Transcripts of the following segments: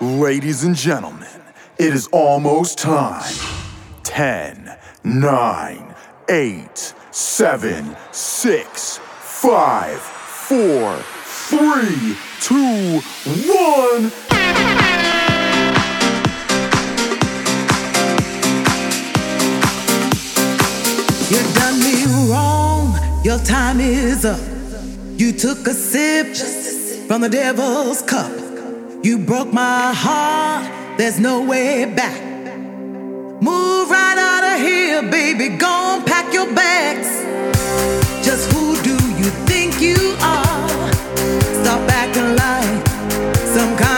Ladies and gentlemen, it is almost time. 10, 9, 8, 7, 6, 5, 4, 3, 2, 1. You done me wrong, your time is up. You took a sip from the devil's cup. You broke my heart, there's no way back. Move right out of here, baby, go and pack your bags. Just who do you think you are? Stop acting like some kind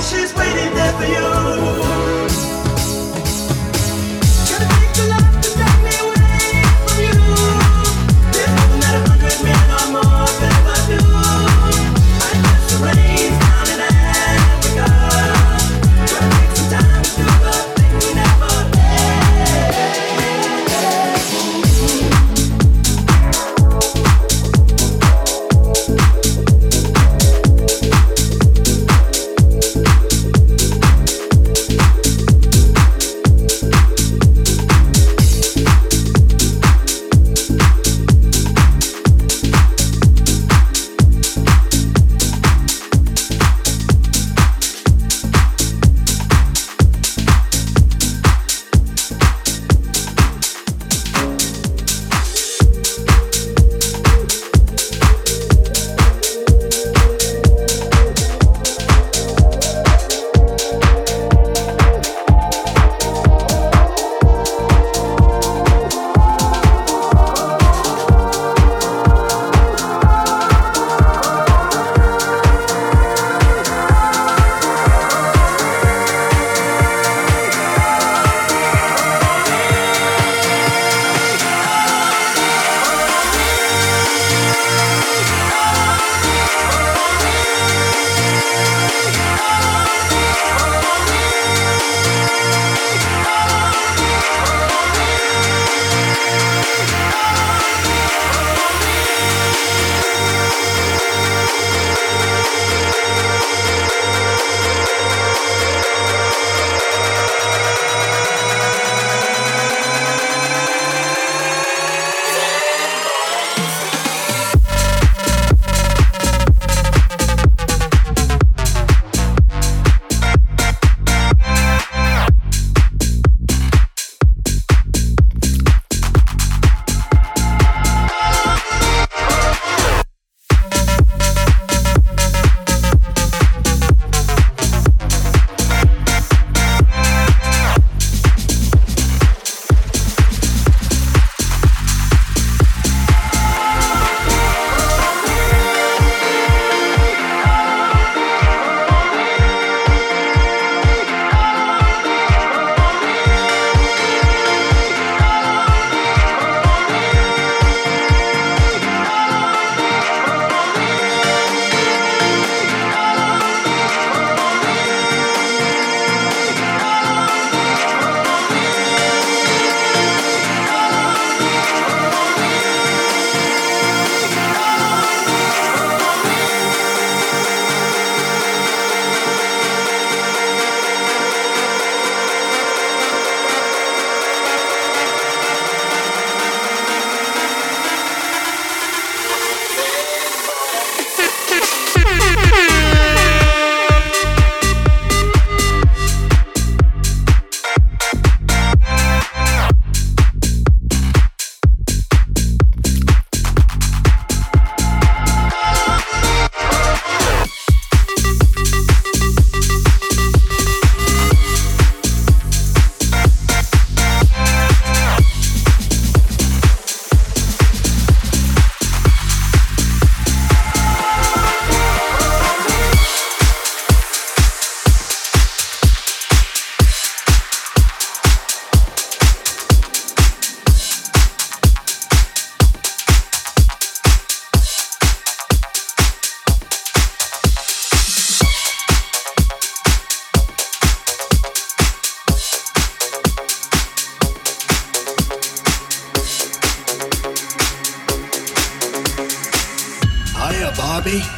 she's waiting there for you. be.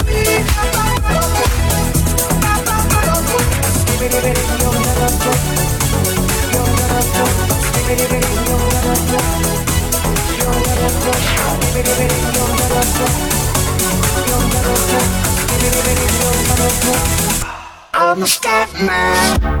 I'm a scat man.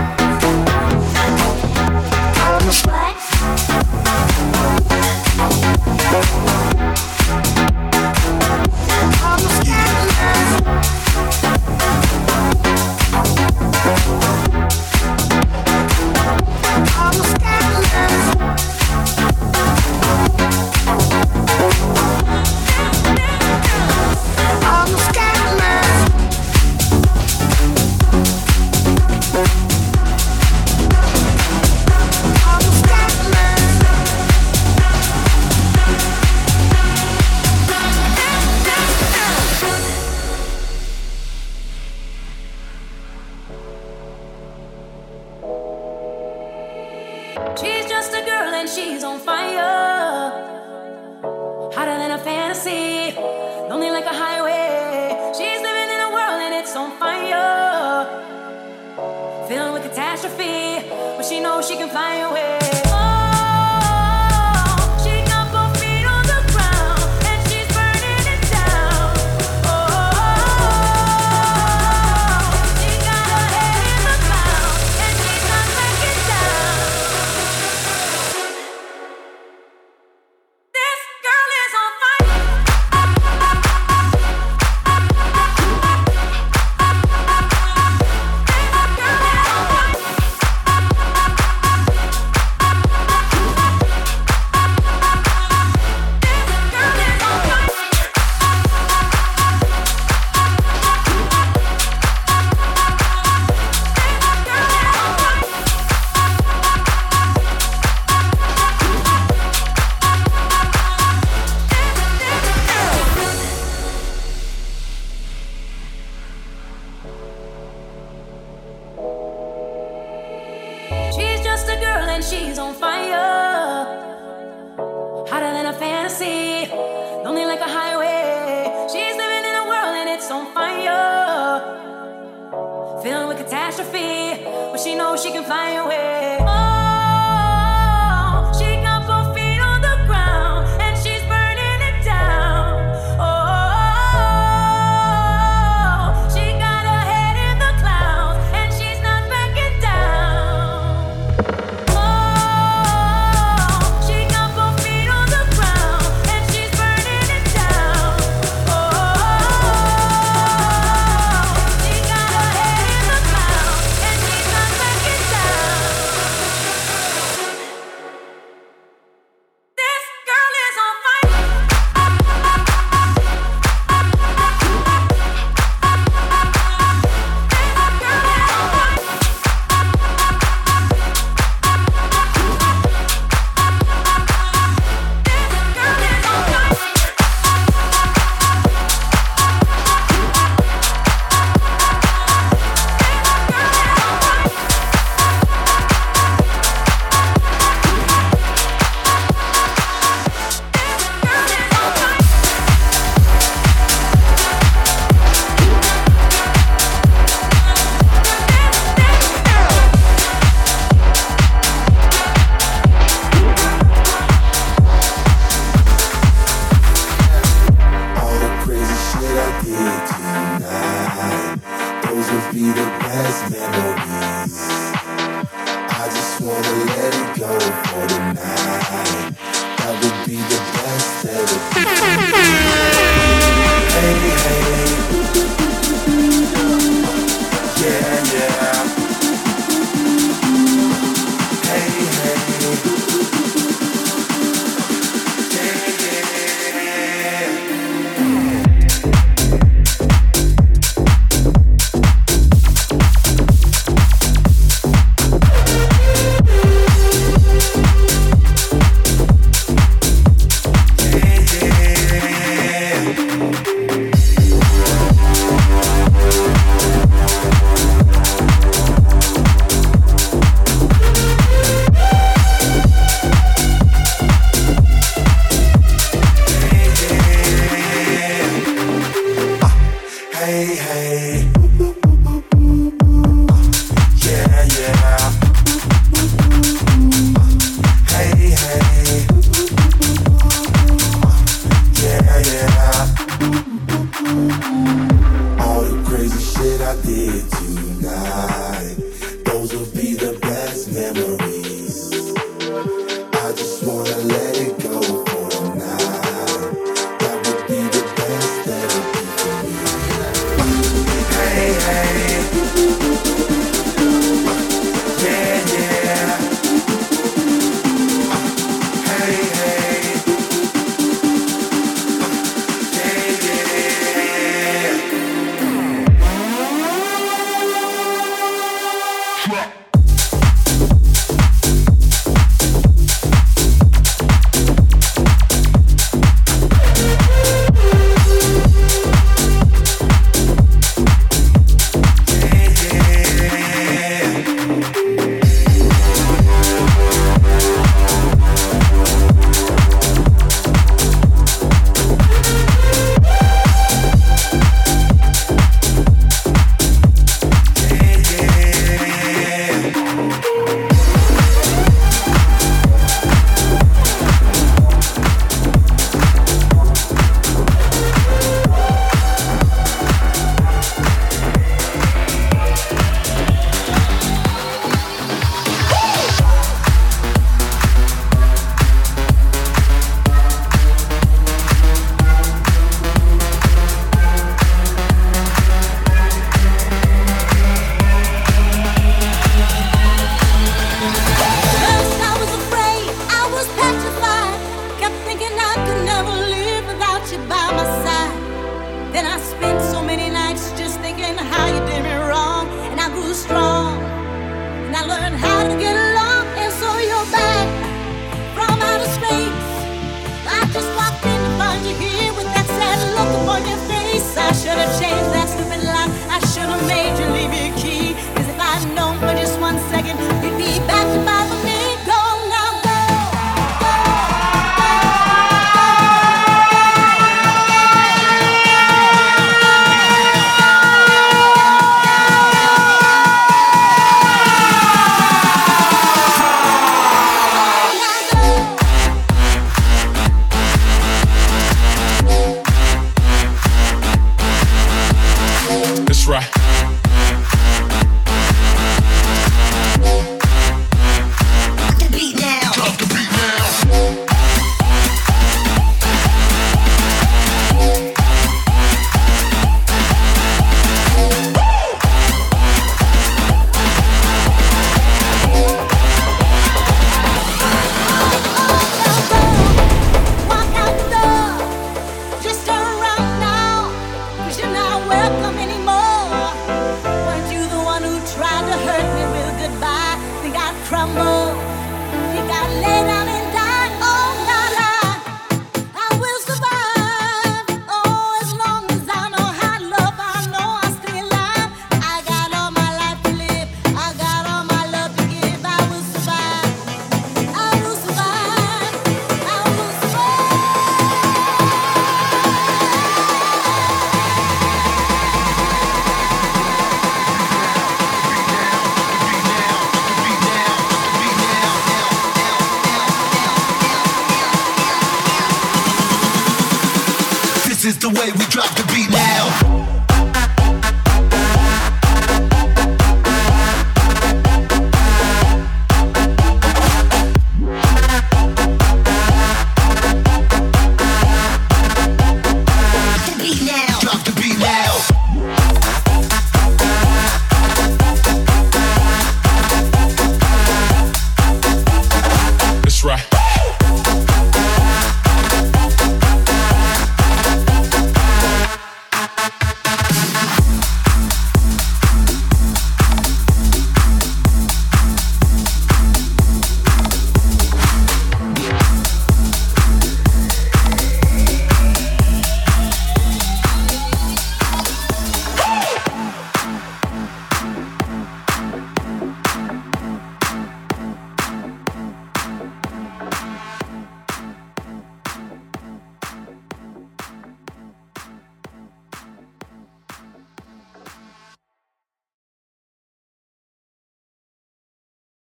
The way we drop the beat.